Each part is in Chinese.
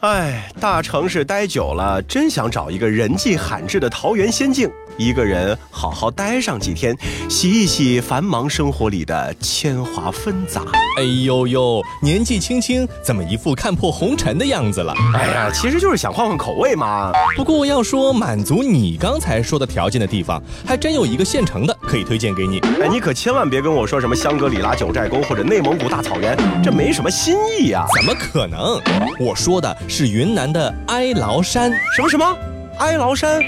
哎，大城市待久了，真想找一个人迹罕至的桃源仙境，一个人好好待上几天，洗一洗繁忙生活里的铅华纷杂。哎呦呦，年纪轻轻，怎么一副看破红尘的样子了？哎呀，其实就是想换换口味嘛。不过要说满足你刚才说的条件的地方，还真有一个现成的可以推荐给你。哎，你可千万别跟我说什么香格里拉九寨沟或者内蒙古大草原，这没什么新意呀。怎么可能？我说的是云南的哀牢山。什么什么？哀牢山？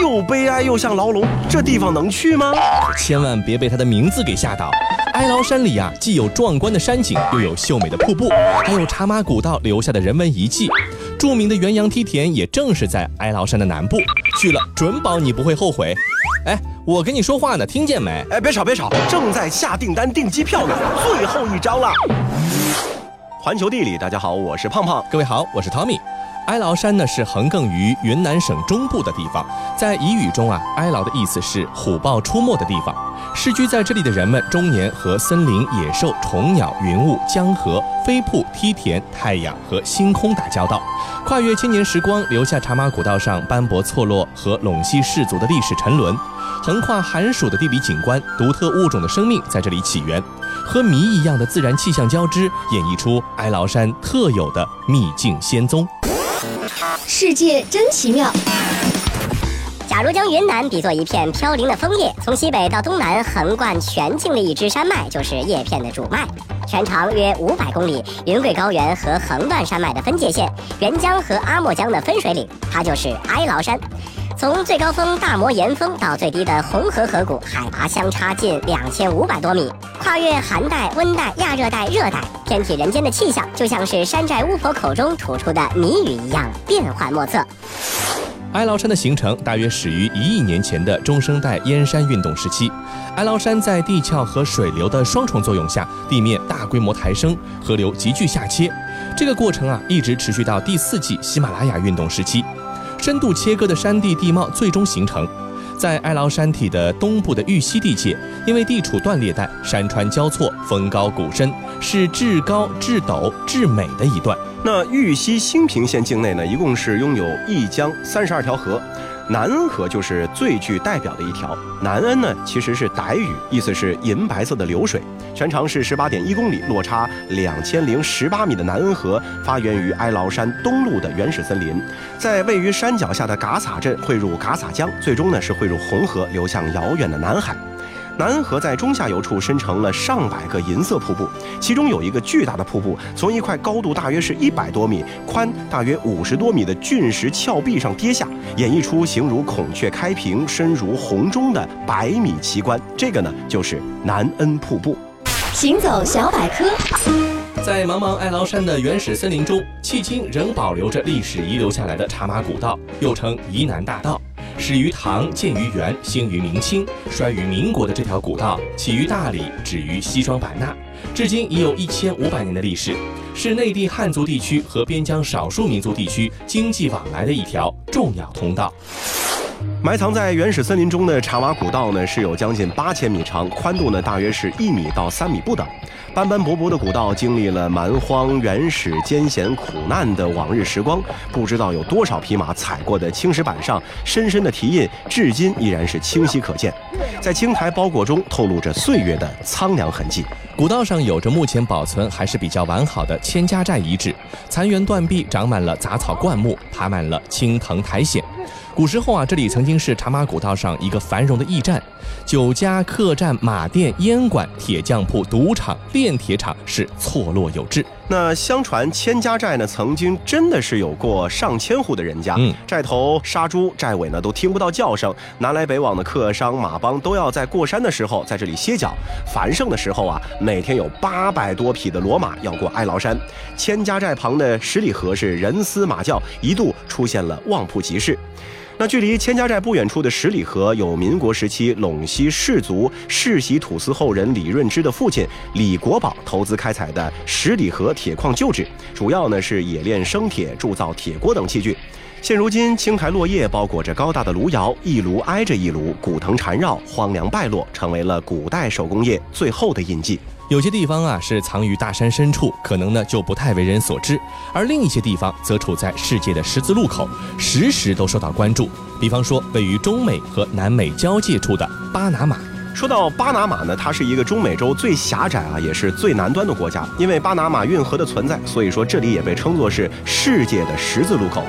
又悲哀又像牢笼，这地方能去吗？千万别被它的名字给吓到。哀牢山里啊，既有壮观的山景，又有秀美的瀑布，还有茶马古道留下的人文遗迹。著名的元阳梯田也正是在哀牢山的南部，去了准保你不会后悔。哎，我跟你说话呢，听见没？哎，别吵别吵，正在下订单订机票呢，最后一张了。环球地理，大家好，我是胖胖。各位好，我是 Tommy。哀牢山呢是横亘于云南省中部的地方，在彝语中啊，哀牢的意思是虎豹出没的地方。世居在这里的人们，终年和森林、野兽、虫鸟、云雾、江河、飞瀑、梯田、太阳和星空打交道，跨越千年时光，留下茶马古道上斑驳错落和陇西氏族的历史沉沦。横跨寒暑的地理景观，独特物种的生命在这里起源，和谜一样的自然气象交织，演绎出哀牢山特有的秘境仙踪。世界真奇妙。假如将云南比作一片飘零的枫叶，从西北到东南横贯全境的一支山脉，就是叶片的主脉，全长约五百公里。云贵高原和横断山脉的分界线，沅江和阿莫江的分水岭，它就是哀牢山。从最高峰大摩岩峰到最低的红河河谷，海拔相差近两千五百多米，跨越寒带、温带、亚热带、热带，天体人间的气象就像是山寨巫婆口中吐出的谜语一样，变幻莫测。哀牢山的形成大约始于一亿年前的中生代燕山运动时期。哀牢山在地壳和水流的双重作用下，地面大规模抬升，河流急剧下切。这个过程啊，一直持续到第四纪喜马拉雅运动时期。深度切割的山地地貌最终形成，在哀牢山体的东部的玉溪地界，因为地处断裂带，山川交错，峰高谷深，是至高至陡至美的一段。那玉溪新平县境内呢，一共是拥有一江三十二条河。南恩河就是最具代表的一条。南恩呢，其实是傣语，意思是银白色的流水，全长是十八点一公里，落差两千零十八米的南恩河发源于哀牢山东麓的原始森林，在位于山脚下的嘎洒镇汇入嘎洒江，最终呢是汇入红河，流向遥远的南海。南恩河在中下游处生成了上百个银色瀑布，其中有一个巨大的瀑布从一块高度大约是一百多米、宽大约五十多米的巨石峭壁上跌下，演绎出形如孔雀开屏、身如红钟的百米奇观。这个呢，就是南恩瀑布。行走小百科，在茫茫哀牢山的原始森林中，迄今仍保留着历史遗留下来的茶马古道，又称沂南大道。始于唐，建于元，兴于明清，衰于民国的这条古道，起于大理，止于西双版纳，至今已有一千五百年的历史，是内地汉族地区和边疆少数民族地区经济往来的一条重要通道。埋藏在原始森林中的茶马古道呢，是有将近八千米长，宽度呢大约是一米到三米不等。斑斑驳驳的古道经历了蛮荒、原始、艰险、苦难的往日时光，不知道有多少匹马踩过的青石板上，深深的蹄印至今依然是清晰可见，在青苔包裹中透露着岁月的苍凉痕迹。古道上有着目前保存还是比较完好的千家寨遗址，残垣断壁，长满了杂草灌木，爬满了青藤苔藓。古时候啊，这里曾经是茶马古道上一个繁荣的驿站，酒家、客栈、马店、烟馆、铁匠铺、赌场、炼铁厂是错落有致。那相传千家寨呢，曾经真的是有过上千户的人家。嗯，寨头杀猪，寨尾呢都听不到叫声，南来北往的客商马帮都要在过山的时候在这里歇脚。繁盛的时候啊，每天有八百多匹的骡马要过哀牢山。千家寨旁的十里河是人嘶马叫，一度出现了旺铺集市。那距离千家寨不远处的十里河，有民国时期陇西氏族世袭土司后人李润之的父亲李国宝投资开采的十里河铁矿旧址，主要呢是冶炼生铁、铸造铁锅等器具。现如今，青苔落叶包裹着高大的炉窑，一炉挨着一炉，古藤缠绕，荒凉败落，成为了古代手工业最后的印记。有些地方啊是藏于大山深处，可能呢就不太为人所知；而另一些地方则处在世界的十字路口，时时都受到关注。比方说，位于中美和南美交界处的巴拿马。说到巴拿马呢，它是一个中美洲最狭窄啊，也是最南端的国家。因为巴拿马运河的存在，所以说这里也被称作是世界的十字路口。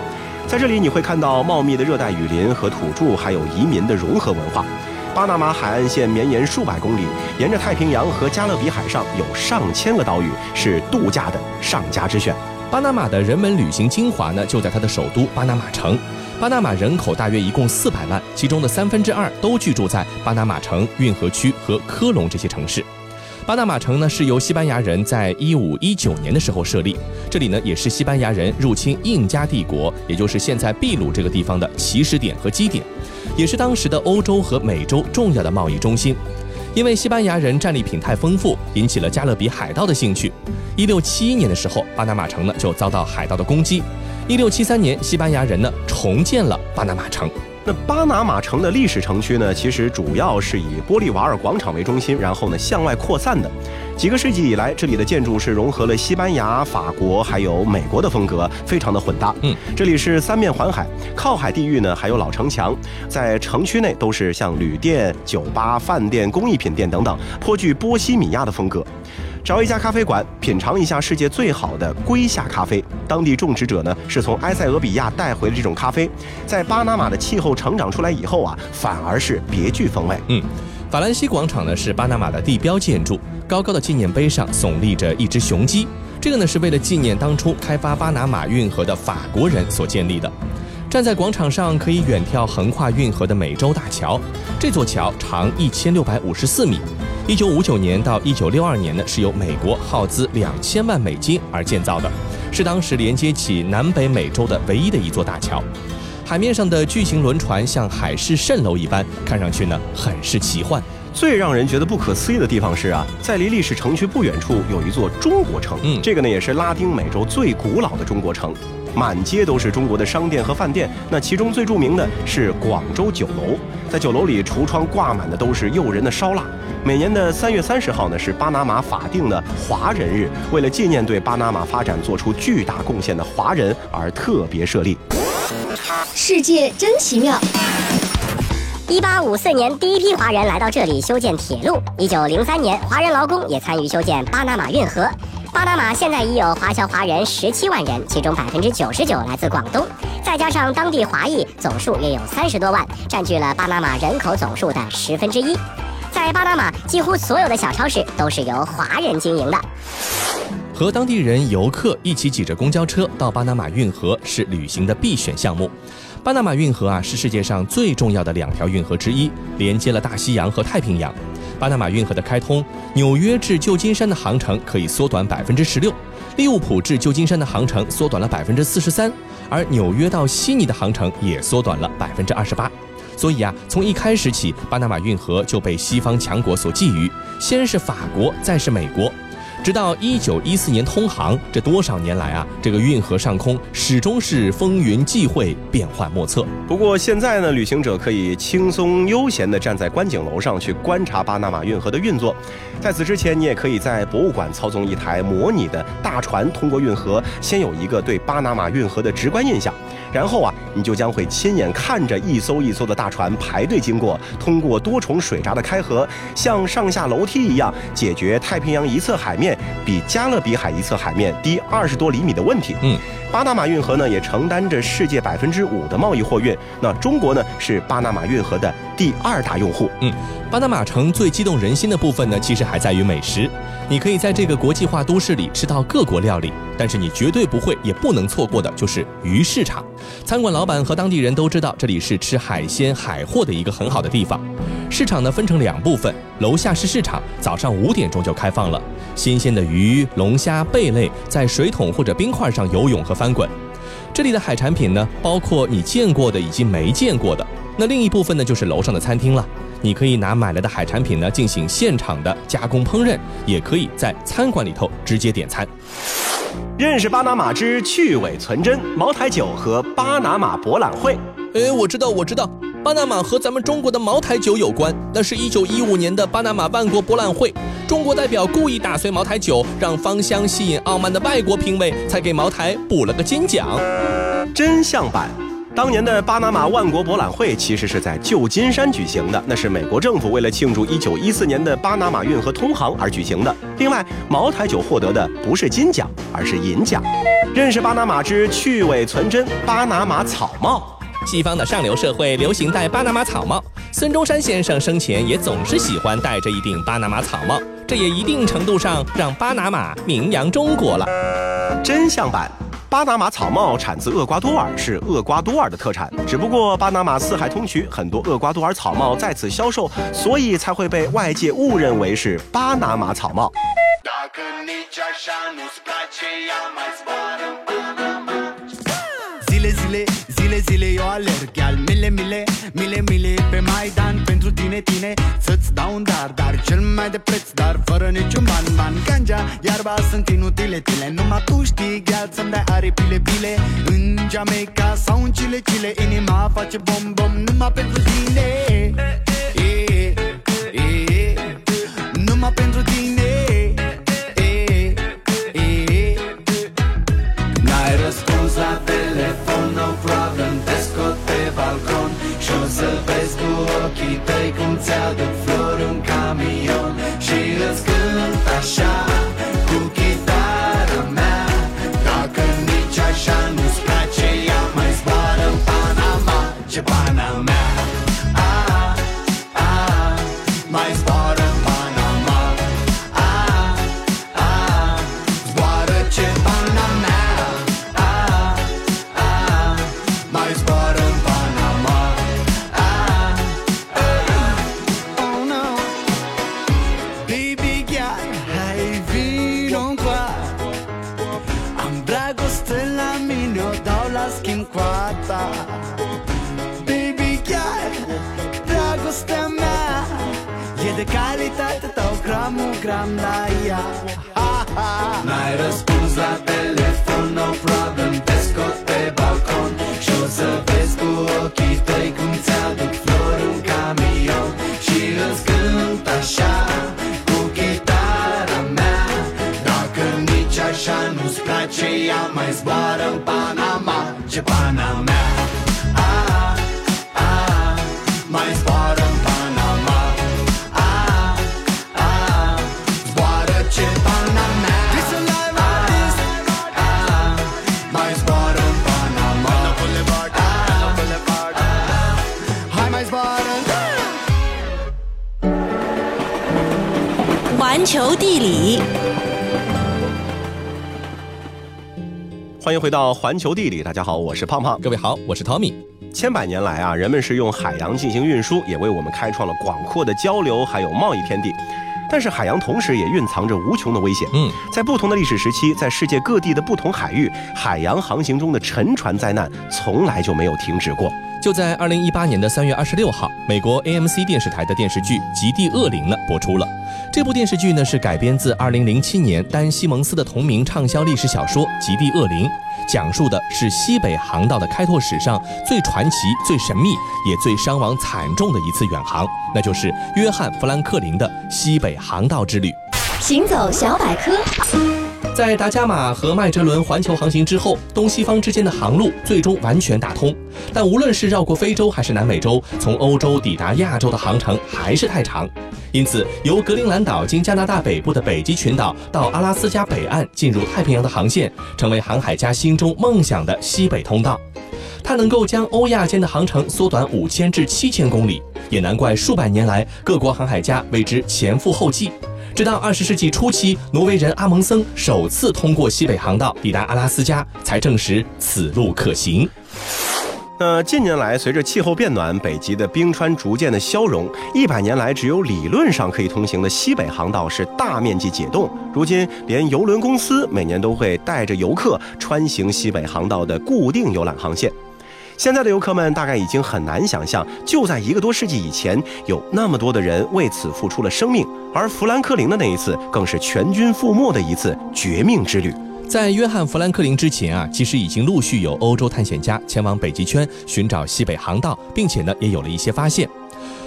在这里，你会看到茂密的热带雨林和土著，还有移民的融合文化。巴拿马海岸线绵延数百公里，沿着太平洋和加勒比海上有上千个岛屿，是度假的上佳之选。巴拿马的人文旅行精华呢，就在它的首都巴拿马城。巴拿马人口大约一共四百万，其中的三分之二都居住在巴拿马城、运河区和科隆这些城市。巴拿马城呢是由西班牙人在一五一九年的时候设立，这里呢也是西班牙人入侵印加帝国，也就是现在秘鲁这个地方的起始点和基点，也是当时的欧洲和美洲重要的贸易中心。因为西班牙人战利品太丰富，引起了加勒比海盗的兴趣。一六七一年的时候，巴拿马城呢就遭到海盗的攻击。一六七三年，西班牙人呢重建了巴拿马城。那巴拿马城的历史城区呢，其实主要是以玻利瓦尔广场为中心，然后呢向外扩散的。几个世纪以来，这里的建筑是融合了西班牙、法国还有美国的风格，非常的混搭。嗯，这里是三面环海，靠海地域呢还有老城墙，在城区内都是像旅店、酒吧、饭店、工艺品店等等，颇具波西米亚的风格。找一家咖啡馆，品尝一下世界最好的龟下咖啡。当地种植者呢是从埃塞俄比亚带回的这种咖啡，在巴拿马的气候成长出来以后啊，反而是别具风味。嗯，法兰西广场呢是巴拿马的地标建筑，高高的纪念碑上耸立着一只雄鸡，这个呢是为了纪念当初开发巴拿马运河的法国人所建立的。站在广场上可以远眺横跨运河的美洲大桥，这座桥长一千六百五十四米。一九五九年到一九六二年呢，是由美国耗资两千万美金而建造的，是当时连接起南北美洲的唯一的一座大桥。海面上的巨型轮船像海市蜃楼一般，看上去呢很是奇幻。最让人觉得不可思议的地方是啊，在离历史城区不远处有一座中国城，嗯，这个呢也是拉丁美洲最古老的中国城。满街都是中国的商店和饭店，那其中最著名的是广州酒楼。在酒楼里，橱窗挂满的都是诱人的烧腊。每年的三月三十号呢，是巴拿马法定的华人日，为了纪念对巴拿马发展做出巨大贡献的华人而特别设立。世界真奇妙。一八五四年，第一批华人来到这里修建铁路。一九零三年，华人劳工也参与修建巴拿马运河。巴拿马现在已有华侨华人十七万人，其中百分之九十九来自广东，再加上当地华裔，总数约有三十多万，占据了巴拿马人口总数的十分之一。在巴拿马，几乎所有的小超市都是由华人经营的。和当地人、游客一起挤着公交车到巴拿马运河是旅行的必选项目。巴拿马运河啊，是世界上最重要的两条运河之一，连接了大西洋和太平洋。巴拿马运河的开通，纽约至旧金山的航程可以缩短百分之十六，利物浦至旧金山的航程缩短了百分之四十三，而纽约到悉尼的航程也缩短了百分之二十八。所以啊，从一开始起，巴拿马运河就被西方强国所觊觎，先是法国，再是美国。直到一九一四年通航，这多少年来啊，这个运河上空始终是风云际会，变幻莫测。不过现在呢，旅行者可以轻松悠闲地站在观景楼上去观察巴拿马运河的运作。在此之前，你也可以在博物馆操纵一台模拟的大船通过运河，先有一个对巴拿马运河的直观印象。然后啊，你就将会亲眼看着一艘一艘的大船排队经过，通过多重水闸的开合，像上下楼梯一样解决太平洋一侧海面比加勒比海一侧海面低二十多厘米的问题。嗯，巴拿马运河呢也承担着世界百分之五的贸易货运。那中国呢是巴拿马运河的第二大用户。嗯，巴拿马城最激动人心的部分呢，其实还在于美食。你可以在这个国际化都市里吃到各国料理，但是你绝对不会也不能错过的就是鱼市场。餐馆老板和当地人都知道，这里是吃海鲜海货的一个很好的地方。市场呢分成两部分，楼下是市场，早上五点钟就开放了，新鲜的鱼、龙虾、贝类在水桶或者冰块上游泳和翻滚。这里的海产品呢，包括你见过的以及没见过的。那另一部分呢，就是楼上的餐厅了。你可以拿买来的海产品呢进行现场的加工烹饪，也可以在餐馆里头直接点餐。认识巴拿马之去伪存真，茅台酒和巴拿马博览会。哎，我知道，我知道，巴拿马和咱们中国的茅台酒有关。那是一九一五年的巴拿马万国博览会，中国代表故意打碎茅台酒，让芳香吸引傲慢的外国评委，才给茅台补了个金奖。真相版。当年的巴拿马万国博览会其实是在旧金山举行的，那是美国政府为了庆祝1914年的巴拿马运河通航而举行的。另外，茅台酒获得的不是金奖，而是银奖。认识巴拿马之去伪存真，巴拿马草帽。西方的上流社会流行戴巴拿马草帽，孙中山先生生前也总是喜欢戴着一顶巴拿马草帽，这也一定程度上让巴拿马名扬中国了。真相版。巴拿马草帽产自厄瓜多尔，是厄瓜多尔的特产。只不过巴拿马四海通衢，很多厄瓜多尔草帽在此销售，所以才会被外界误认为是巴拿马草帽。Zile, zile eu alerg. Iar mile, mile, mile, mile pe Maidan. Pentru tine, tine să-ți dau un dar Dar cel mai de preț, dar fără niciun ban Ban, ganja, iarba sunt inutile, tile Numai tu știi, gheal să-mi dai aripile, bile În Jamaica sau în Chile, Chile Inima face bom, bom. Numai pentru tine. Numai pentru tine I'm a man. Gramul gram la ea N-ai răspuns la telefon, no problem Te scot pe balcon. Și o să vezi cu ochii tăi Cum ți-aduc flori un camion. Și îți cânt așa Cu chitara mea. Dacă nici așa nu-ți place Ea mai zboară în Panama. Ce pana 迎回到环球地理，大家好，我是胖胖。各位好，我是 Tommy。千百年来啊，人们是用海洋进行运输，也为我们开创了广阔的交流还有贸易天地。但是海洋同时也蕴藏着无穷的危险。嗯，在不同的历史时期，在世界各地的不同海域，海洋航行中的沉船灾难从来就没有停止过。就在二零一八年的三月二十六号，美国 AMC 电视台的电视剧《极地恶灵》呢播出了。这部电视剧呢是改编自二零零七年丹·西蒙斯的同名畅销历史小说《极地恶灵》，讲述的是西北航道的开拓史上最传奇、最神秘，也最伤亡惨重的一次远航，那就是约翰·富兰克林的西北航道之旅。行走小百科，在达伽马和麦哲伦环球航行之后，东西方之间的航路最终完全打通。但无论是绕过非洲还是南美洲，从欧洲抵达亚洲的航程还是太长。因此，由格陵兰岛经加拿大北部的北极群岛到阿拉斯加北岸进入太平洋的航线，成为航海家心中梦想的西北通道。它能够将欧亚间的航程缩短五千至七千公里，也难怪数百年来各国航海家为之前赴后继。直到二十世纪初期，挪威人阿蒙森首次通过西北航道抵达阿拉斯加，才证实此路可行。那近年来，随着气候变暖，北极的冰川逐渐的消融，一百年来只有理论上可以通行的西北航道是大面积解冻。如今，连邮轮公司每年都会带着游客穿行西北航道的固定游览航线。现在的游客们大概已经很难想象，就在一个多世纪以前，有那么多的人为此付出了生命。而富兰克林的那一次，更是全军覆没的一次绝命之旅。在约翰·富兰克林之前啊，其实已经陆续有欧洲探险家前往北极圈寻找西北航道，并且呢，也有了一些发现。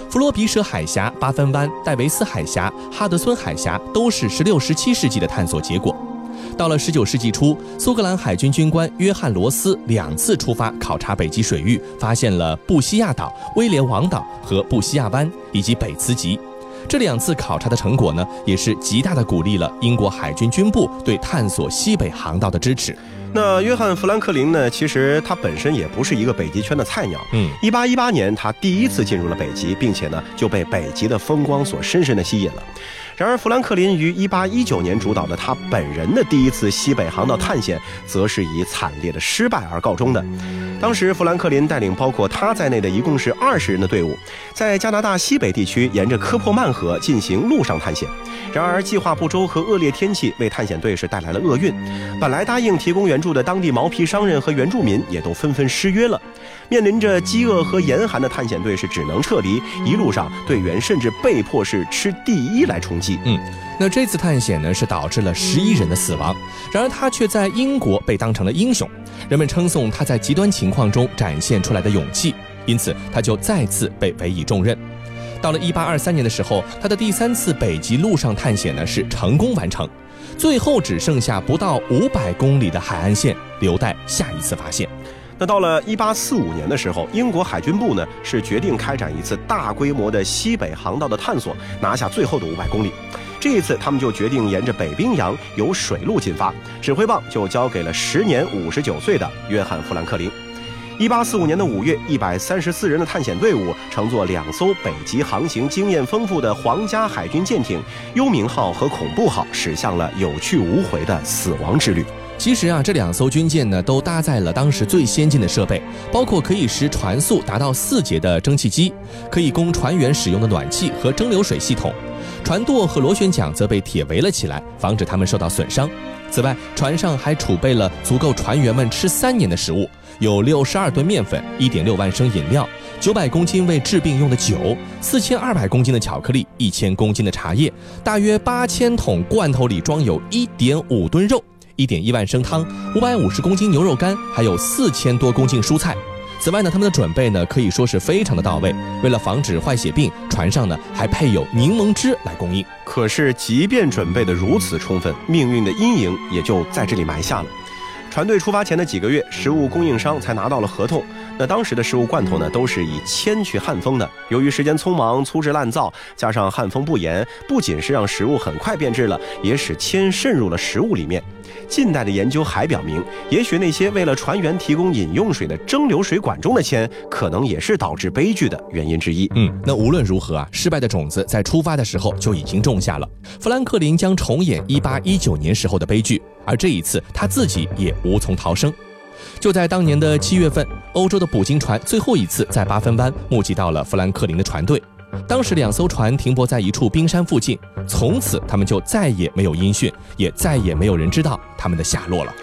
弗罗比舍海峡、八分湾、戴维斯海峡、哈德森海峡都是十六、十七世纪的探索结果。到了十九世纪初，苏格兰海军军官约翰·罗斯两次出发考察北极水域，发现了布西亚岛、威廉王岛和布西亚湾以及北磁极。这两次考察的成果呢，也是极大的鼓励了英国海军军部对探索西北航道的支持。那约翰·富兰克林呢？其实他本身也不是一个北极圈的菜鸟。嗯，一八一八年他第一次进入了北极，并且呢就被北极的风光所深深的吸引了。然而，富兰克林于一八一九年主导的他本人的第一次西北航道探险，则是以惨烈的失败而告终的。当时，富兰克林带领包括他在内的一共是二十人的队伍，在加拿大西北地区沿着科珀曼河进行陆上探险。然而，计划不周和恶劣天气为探险队是带来了厄运。本来答应提供援助的当地毛皮商人和原住民也都纷纷失约了。面临着饥饿和严寒的探险队是只能撤离，一路上队员甚至被迫是吃第一来充饥。嗯，那这次探险呢是导致了十一人的死亡，然而他却在英国被当成了英雄，人们称颂他在极端情况中展现出来的勇气，因此他就再次被委以重任。到了一八二三年的时候，他的第三次北极陆上探险呢是成功完成，最后只剩下不到五百公里的海岸线，留待下一次发现。那到了一八四五年的时候，英国海军部呢是决定开展一次大规模的西北航道的探索，拿下最后的五百公里。这一次，他们就决定沿着北冰洋由水路进发，指挥棒就交给了时年五十九岁的约翰·富兰克林。一八四五年的五月，一百三十四人的探险队伍乘坐两艘北极航行经验丰富的皇家海军舰艇“幽冥号”和“恐怖号”，驶向了有去无回的死亡之旅。其实啊，这两艘军舰呢，都搭载了当时最先进的设备，包括可以使船速达到四节的蒸汽机，可以供船员使用的暖气和蒸馏水系统。船舵和螺旋桨则被铁围了起来，防止它们受到损伤。此外，船上还储备了足够船员们吃三年的食物，有六十二吨面粉、一点六万升饮料、九百公斤为治病用的酒、四千二百公斤的巧克力、一千公斤的茶叶，大约八千桶罐头里装有一点五吨肉。一点一万升汤，五百五十公斤牛肉干，还有四千多公斤蔬菜。此外呢，他们的准备呢可以说是非常的到位。为了防止坏血病，船上呢还配有柠檬汁来供应。可是，即便准备的如此充分，命运的阴影也就在这里埋下了。船队出发前的几个月，食物供应商才拿到了合同。那当时的食物罐头呢，都是以铅去焊封的。由于时间匆忙、粗制滥造，加上焊封不严，不仅是让食物很快变质了，也使铅渗入了食物里面。近代的研究还表明，也许那些为了船员提供饮用水的蒸馏水管中的铅，可能也是导致悲剧的原因之一。嗯，那无论如何啊，失败的种子在出发的时候就已经种下了。富兰克林将重演1819年时候的悲剧，而这一次他自己也无从逃生。就在当年的七月份，欧洲的捕鲸船最后一次在八分湾目击到了富兰克林的船队。当时两艘船停泊在一处冰山附近，从此他们就再也没有音讯，也再也没有人知道他们的下落了。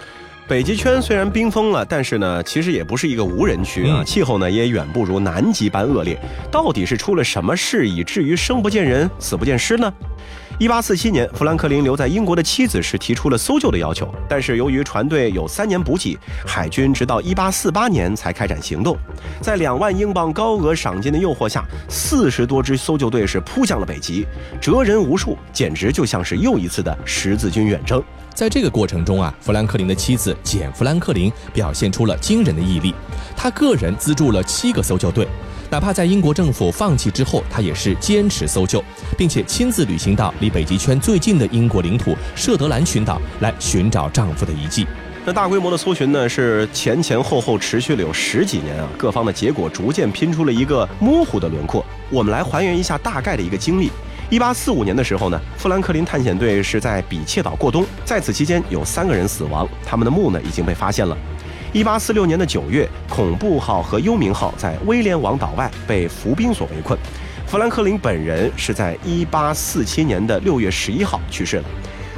北极圈虽然冰封了，但是呢，其实也不是一个无人区啊，气候呢也远不如南极般恶劣。到底是出了什么事，以至于生不见人，死不见尸呢？一八四七年，富兰克林留在英国的妻子是提出了搜救的要求，但是由于船队有三年补给，海军直到一八四八年才开展行动。在两万英镑高额赏金的诱惑下，四十多支搜救队是扑向了北极，哲人无数，简直就像是又一次的十字军远征。在这个过程中啊，富兰克林的妻子简·富兰克林表现出了惊人的毅力，他个人资助了七个搜救队。哪怕在英国政府放弃之后，她也是坚持搜救，并且亲自旅行到离北极圈最近的英国领土舍德兰群岛来寻找丈夫的遗迹。那大规模的搜寻呢，是前前后后持续了有十几年啊，各方的结果逐渐拼出了一个模糊的轮廓。我们来还原一下大概的一个经历。一八四五年的时候呢，富兰克林探险队是在比切岛过冬，在此期间有三个人死亡，他们的墓呢已经被发现了。一八四六年的九月，恐怖号和幽冥号在威廉王岛外被浮冰所围困。富兰克林本人是在一八四七年的六月十一号去世了。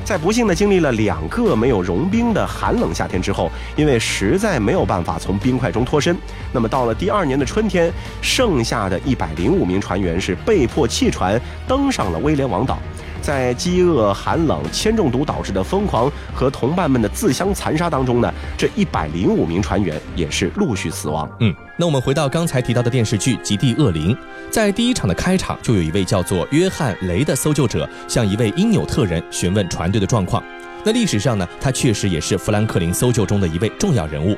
在不幸的经历了两个没有融冰的寒冷夏天之后，因为实在没有办法从冰块中脱身，那么到了第二年的春天，剩下的一百零五名船员是被迫弃船登上了威廉王岛。在饥饿、寒冷、铅中毒导致的疯狂和同伴们的自相残杀当中呢，这一百零五名船员也是陆续死亡。嗯，那我们回到刚才提到的电视剧《极地恶灵》，在第一场的开场就有一位叫做约翰·雷的搜救者向一位因纽特人询问船队的状况。那历史上呢，他确实也是富兰克林搜救中的一位重要人物。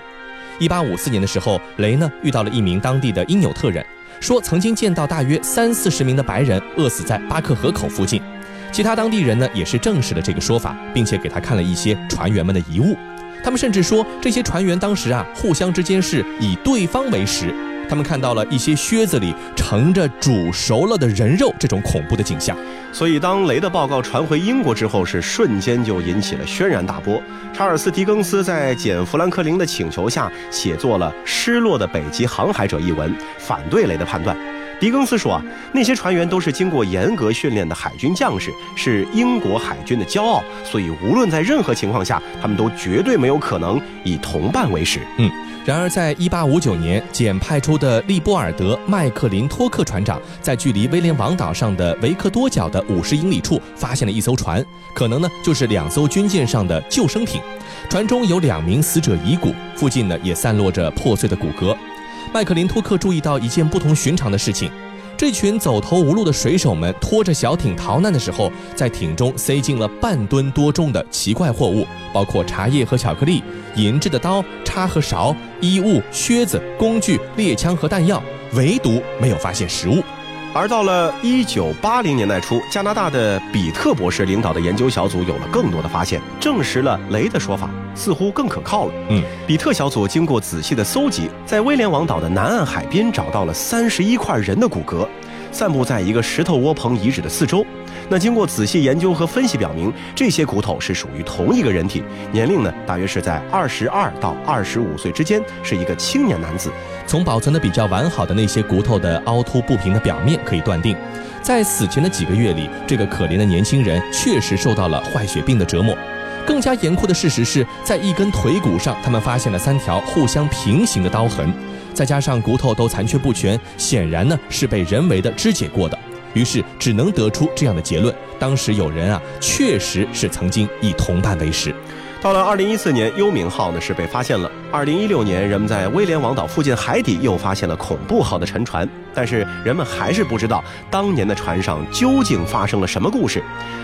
一八五四年的时候，雷呢遇到了一名当地的因纽特人，说曾经见到大约三四十名的白人饿死在巴克河口附近。其他当地人呢也是证实了这个说法，并且给他看了一些船员们的遗物。他们甚至说，这些船员当时啊互相之间是以对方为食。他们看到了一些靴子里盛着煮熟了的人肉，这种恐怖的景象。所以，当雷的报告传回英国之后，是瞬间就引起了轩然大波。查尔斯·狄更斯在简·弗兰克林的请求下，写作了《失落的北极航海者》一文，反对雷的判断。狄更斯说啊，那些船员都是经过严格训练的海军将士，是英国海军的骄傲，所以无论在任何情况下，他们都绝对没有可能以同伴为食。嗯，然而在1859年，简派出的利波尔德·麦克林托克船长在距离威廉王岛上的维克多角的五十英里处发现了一艘船，可能呢就是两艘军舰上的救生艇，船中有两名死者遗骨，附近呢也散落着破碎的骨骼。麦克林托克注意到一件不同寻常的事情：这群走投无路的水手们拖着小艇逃难的时候，在艇中塞进了半吨多重的奇怪货物，包括茶叶和巧克力、银制的刀、叉和勺、衣物、靴子、工具、猎枪和弹药，唯独没有发现食物。而到了一九八零年代初，加拿大的比特博士领导的研究小组有了更多的发现，证实了雷的说法似乎更可靠了。嗯，比特小组经过仔细的搜集，在威廉王岛的南岸海边找到了三十一块人的骨骼，散布在一个石头窝棚遗址的四周。那经过仔细研究和分析，表明这些骨头是属于同一个人体，年龄呢大约是在二十二到二十五岁之间，是一个青年男子。从保存的比较完好的那些骨头的凹凸不平的表面可以断定，在死前的几个月里，这个可怜的年轻人确实受到了坏血病的折磨。更加严酷的事实是在一根腿骨上，他们发现了三条互相平行的刀痕，再加上骨头都残缺不全，显然呢是被人为的肢解过的。于是只能得出这样的结论：当时有人啊，确实是曾经以同伴为食。到了二零一四年，幽冥号呢是被发现了。二零一六年，人们在威廉王岛附近海底又发现了恐怖号的沉船，但是人们还是不知道当年的船上究竟发生了什么故事。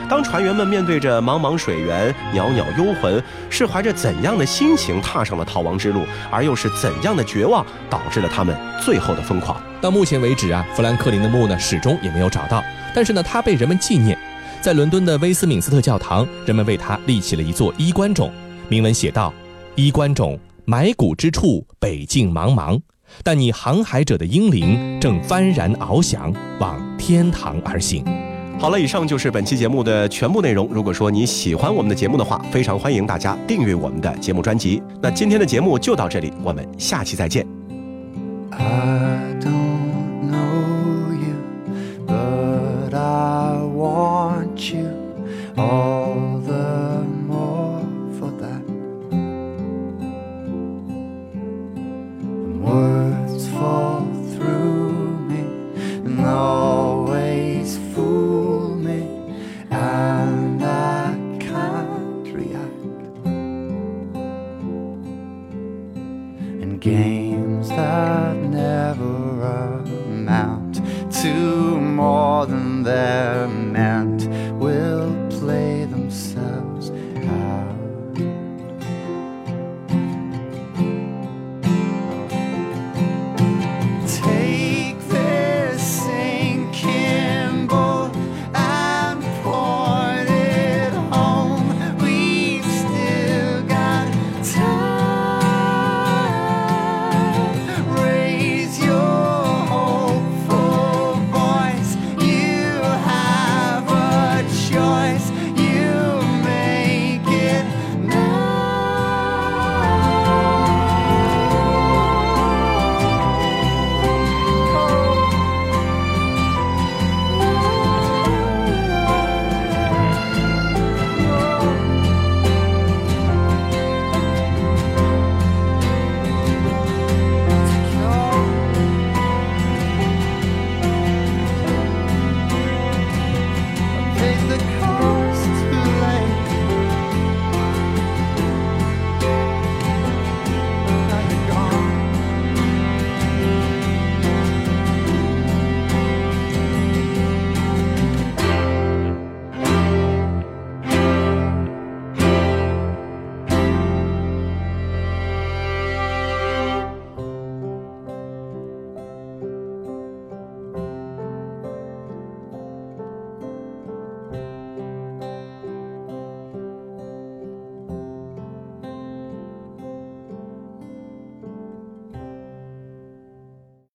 当船员们面对着茫茫水源、袅袅幽魂，是怀着怎样的心情踏上了逃亡之路，而又是怎样的绝望导致了他们最后的疯狂？到目前为止啊，富兰克林的墓呢始终也没有找到，但是呢，他被人们纪念。在伦敦的威斯敏斯特教堂，人们为他立起了一座衣冠冢，铭文写道：“衣冠冢，埋骨之处，北境茫茫，但你航海者的英灵正幡然翱翔，往天堂而行。”好了，以上就是本期节目的全部内容。如果说你喜欢我们的节目的话，非常欢迎大家订阅我们的节目专辑。那今天的节目就到这里，我们下期再见。all